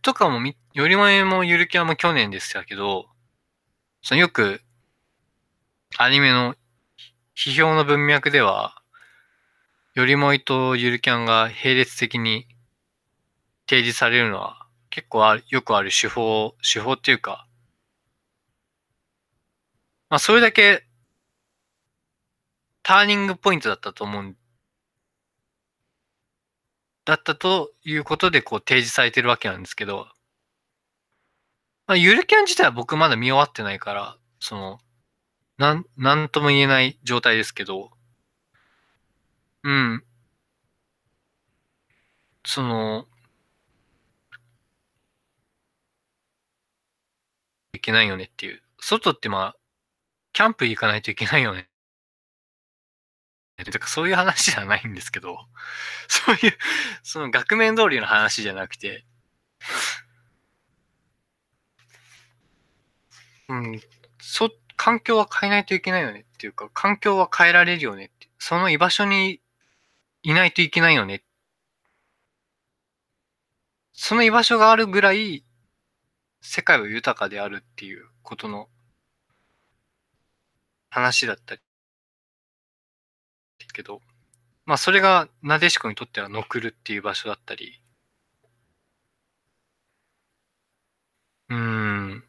とかもみ、よりもえもゆるキャンも去年でしたけど、そのよく、アニメの批評の文脈では、よりもいとゆるキャンが並列的に提示されるのは結構あるよくある手法、手法っていうか、まあそれだけターニングポイントだったと思うだったということでこう提示されてるわけなんですけど、まあ、ゆるキャン自体は僕まだ見終わってないから、その、なん、なんとも言えない状態ですけど、うん。その、けないよねっていう。外ってまあ、キャンプ行かないといけないよね。てかそういう話じゃないんですけど、そういう、その額面通りの話じゃなくて、うん、そ、環境は変えないといけないよねっていうか、環境は変えられるよねって、その居場所にいないといけないよね。その居場所があるぐらい、世界は豊かであるっていうことの話だったり、けど、まあそれがなでしこにとってはノクルっていう場所だったり、うん。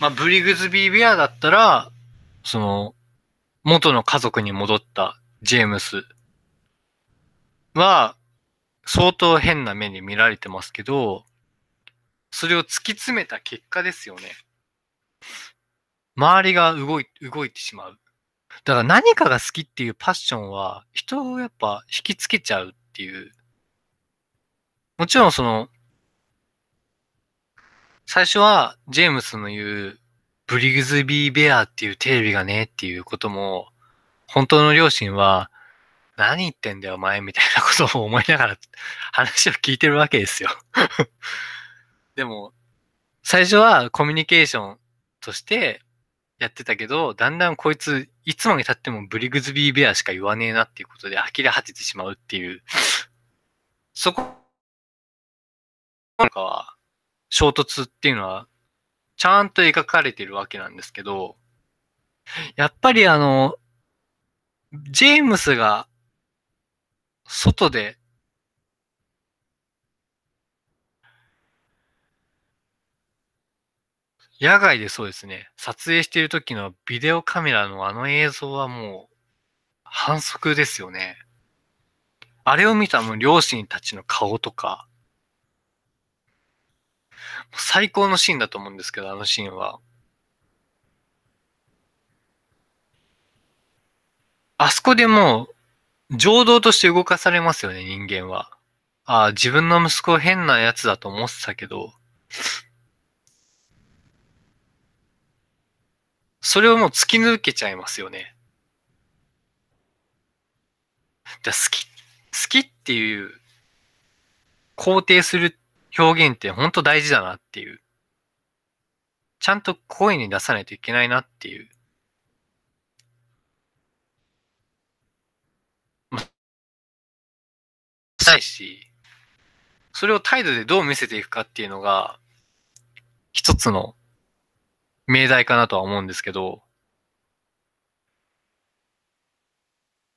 まあブリグズビーベアだったら、その、元の家族に戻ったジェームスは、相当変な目に見られてますけど、それを突き詰めた結果ですよね。周りが動い、動いてしまう。だから何かが好きっていうパッションは人をやっぱ引きつけちゃうっていう。もちろんその、最初はジェームスの言うブリグズビーベアっていうテレビがねっていうことも、本当の両親は何言ってんだよお前みたいなことを思いながら話を聞いてるわけですよでも、最初はコミュニケーションとしてやってたけど、だんだんこいつ、いつまで経ってもブリグズビーベアしか言わねえなっていうことで呆れ果ててしまうっていう、そこ、なんかは、衝突っていうのは、ちゃんと描かれてるわけなんですけど、やっぱりあの、ジェームスが、外で野外でそうですね、撮影している時のビデオカメラのあの映像はもう、反則ですよね。あれを見たもう両親たちの顔とか、最高のシーンだと思うんですけど、あのシーンは。あそこでもう、情動として動かされますよね、人間は。ああ、自分の息子変なやつだと思ってたけど、それをもう突き抜けちゃいますよね。だ好き、好きっていう肯定する表現って本当大事だなっていう。ちゃんと声に出さないといけないなっていう。したいし、それを態度でどう見せていくかっていうのが、一つの命題かなとは思うんですけど、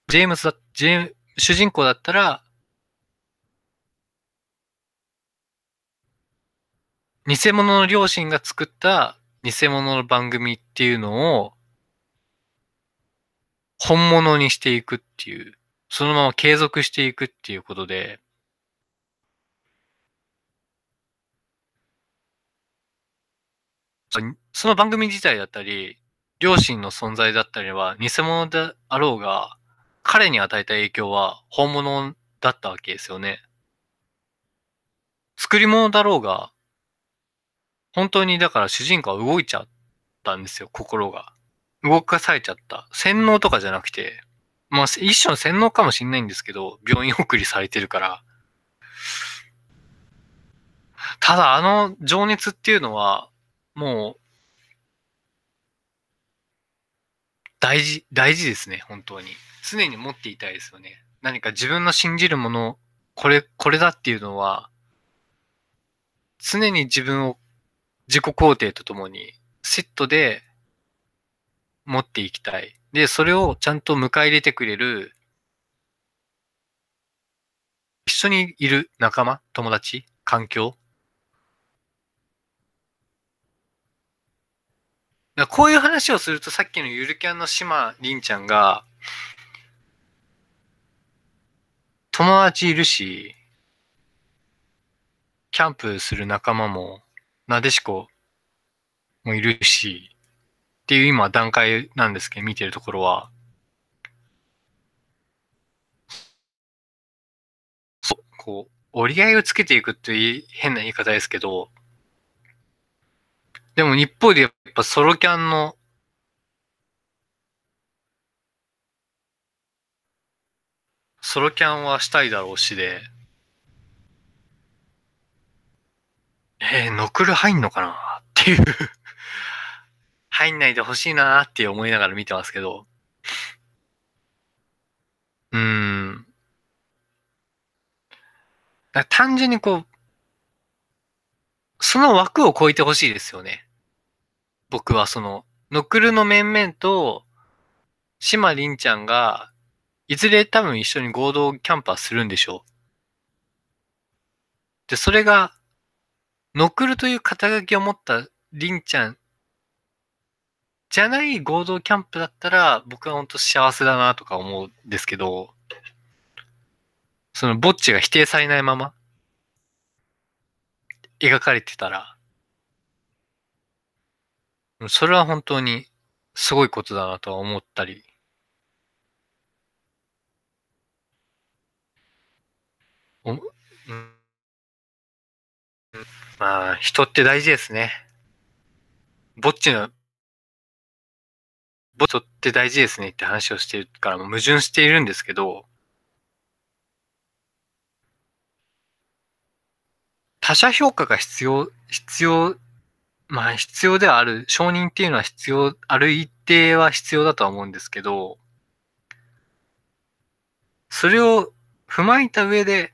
ジェームスだ、ジェーム主人公だったら、偽物の両親が作った偽物の番組っていうのを本物にしていくっていう、そのまま継続していくっていうことで、その番組自体だったり、両親の存在だったりは偽物であろうが、彼に与えた影響は本物だったわけですよね。作り物だろうが、本当にだから主人公は動いちゃったんですよ、心が。動かされちゃった。洗脳とかじゃなくて、まあ一種の洗脳かもしんないんですけど、病院送りされてるから。ただあの情熱っていうのは、もう、大事、大事ですね、本当に。常に持っていたいですよね。何か自分の信じるもの、これ、これだっていうのは、常に自分を自己肯定とともにセットで持っていきたい。で、それをちゃんと迎え入れてくれる、一緒にいる仲間、友達、環境、こういう話をするとさっきのゆるキャンの島りんちゃんが、友達いるし、キャンプする仲間も、なでしこもいるし、っていう今段階なんですけど、見てるところは、こう、折り合いをつけていくっていう変な言い方ですけど、でも一方でやっぱソロキャンのソロキャンはしたいだろうしで、えー、ノクル入んのかなっていう。入んないでほしいなって思いながら見てますけど、うーん。単純にこう、その枠を超えてほしいですよね。僕はその、ノクルの面々と、島凛ちゃんが、いずれ多分一緒に合同キャンパーするんでしょう。で、それが、ノクルという肩書きを持った凛ちゃんじゃない合同キャンプだったら、僕は本当幸せだなとか思うんですけど、そのぼっちが否定されないまま、描かれてたら、それは本当にすごいことだなとは思ったり、お、まあ、人って大事ですね。ぼっちのボットって大事ですねって話をしてるから矛盾しているんですけど、他者評価が必要、必要、まあ必要ではある、承認っていうのは必要、ある一定は必要だとは思うんですけど、それを踏まえた上で、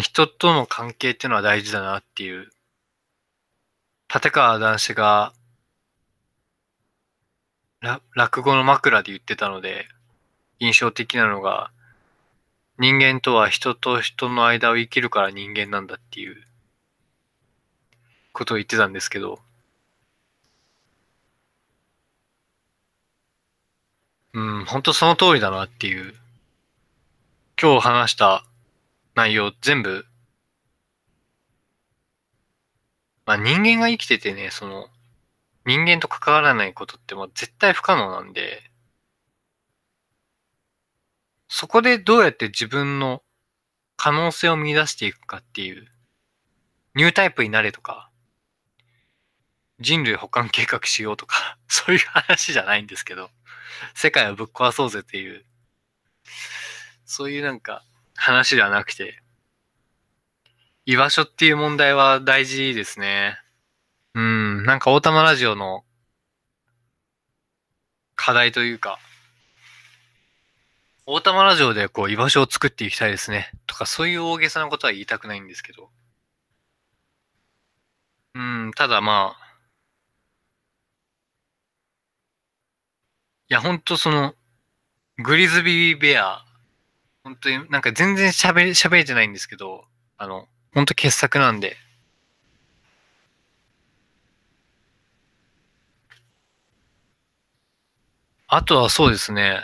人との関係っていうのは大事だなっていう、立川男子が落語の枕で言ってたので、印象的なのが、人間とは人と人の間を生きるから人間なんだっていうことを言ってたんですけど、うん、本当その通りだなっていう、今日話した内容全部、まあ人間が生きててね、その、人間と関わらないことってもう絶対不可能なんで、そこでどうやって自分の可能性を見出していくかっていう、ニュータイプになれとか、人類保管計画しようとか、そういう話じゃないんですけど、世界をぶっ壊そうぜっていう、そういうなんか話ではなくて、居場所っていう問題は大事ですね。うん、なんか大玉ラジオの課題というか、大玉ラジオでこう居場所を作っていきたいですね。とかそういう大げさなことは言いたくないんですけど。うん、ただまあ、いや、ほんとその、グリズビーベア、本当になんか全然喋、喋れてないんですけど、あの、ほんと傑作なんで、あとはそうですね。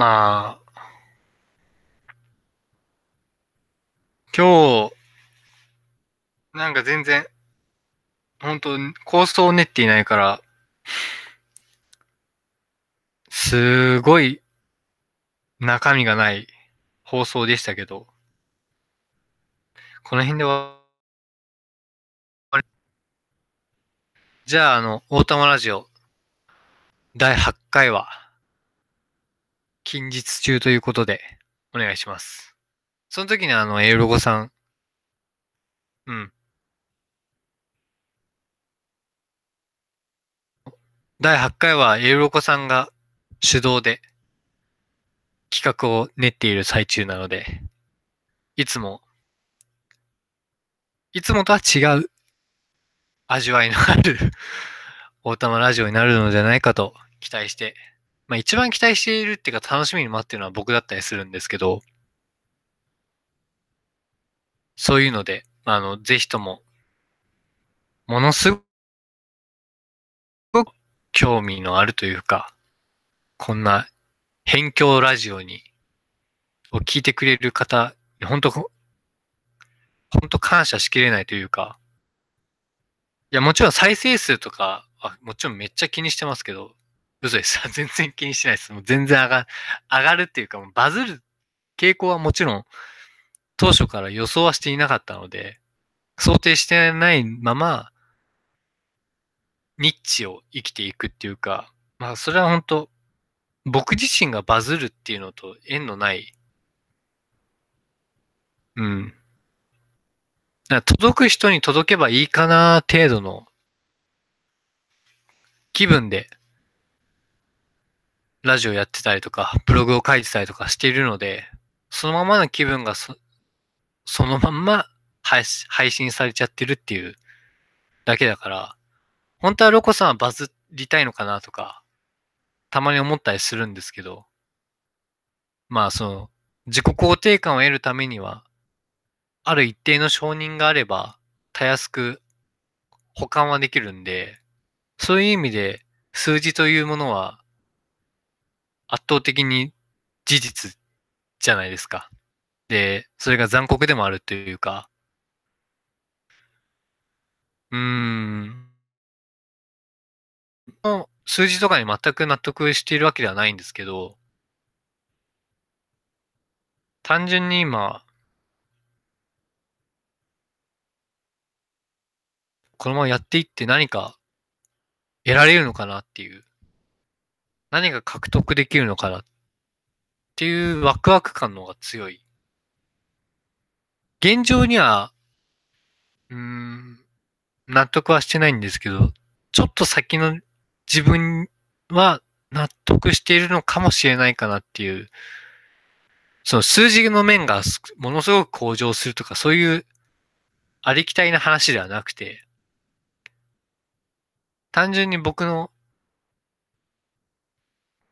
まあ、今日、なんか全然、本当構想を練っていないから、すごい中身がない放送でしたけど、この辺では、じゃあ、あの、大玉ラジオ、第8回は、近日中ということで、お願いします。その時にあの、エウロゴさん、うん。第8回はエウロコさんが主導で企画を練っている最中なので、いつもいつもとは違う味わいのある 大玉ラジオになるのではないかと期待して、まあ一番期待しているっていうか楽しみに待ってるのは僕だったりするんですけど、そういうので、あの、ぜひとも、ものすごく興味のあるというか、こんな辺境ラジオに、を聞いてくれる方、本当本当感謝しきれないというか、いや、もちろん再生数とか、あもちろんめっちゃ気にしてますけど、嘘です。全然気にしてないです。もう全然上が、上がるっていうか、バズる傾向はもちろん、当初から予想はしていなかったので、想定してないまま、ニッチを生きていくっていうか、まあ、それは本当僕自身がバズるっていうのと縁のない、うん。届く人に届けばいいかな程度の気分でラジオやってたりとか、ブログを書いてたりとかしているので、そのままの気分がそそのまんま配配信されちゃってるっていうだけだから、本当はロコさんはバズりたいのかなとか、たまに思ったりするんですけど、まあその、自己肯定感を得るためには、ある一定の承認があれば、たやすく保管はできるんで、そういう意味で数字というものは圧倒的に事実じゃないですか。で、それが残酷でもあるというか、うーん、数字とかに全く納得しているわけではないんですけど、単純に今、このままやっていって何か得られるのかなっていう、何が獲得できるのかなっていうワクワク感の方が強い。現状には、うーん、納得はしてないんですけど、ちょっと先の自分は納得しているのかもしれないかなっていう、その数字の面がものすごく向上するとか、そういうありきたりな話ではなくて、単純に僕の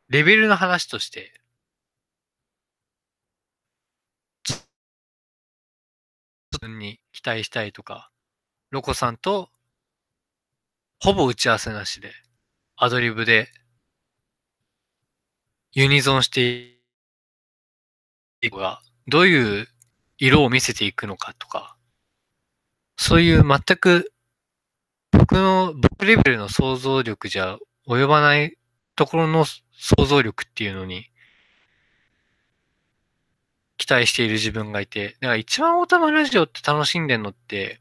レベルの話として、自分に期待したいとか、ロコさんとほぼ打ち合わせなしで、アドリブでユニゾンしていくが、どういう色を見せていくのかとか、そういう全く僕の、僕レベルの想像力じゃ及ばないところの想像力っていうのに期待している自分がいて、だから一番オータマラジオって楽しんでんのって、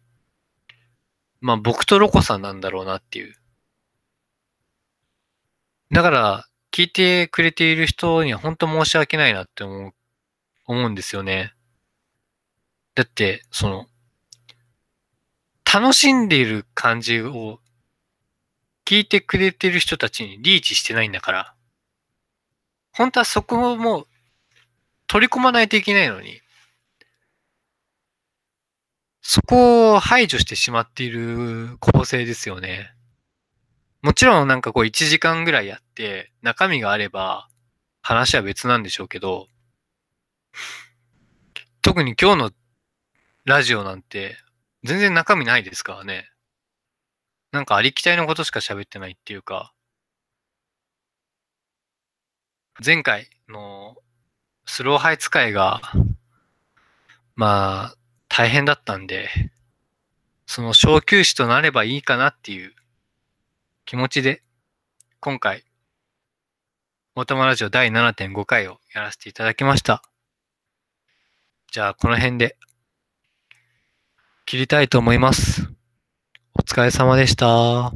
まあ僕とロコさんなんだろうなっていう。だから、聞いてくれている人には本当申し訳ないなって思う、思うんですよね。だって、その、楽しんでいる感じを聞いてくれてる人たちにリーチしてないんだから、本当はそこも取り込まないといけないのに、そこを排除してしまっている構成ですよね。もちろんなんかこう1時間ぐらいやって中身があれば話は別なんでしょうけど、特に今日のラジオなんて全然中身ないですからね。なんかありきたりのことしか喋ってないっていうか、前回のスローハイ使いが、まあ、大変だったんで、その小休止となればいいかなっていう気持ちで、今回、オータマラジオ第7.5回をやらせていただきました。じゃあ、この辺で、切りたいと思います。お疲れ様でした。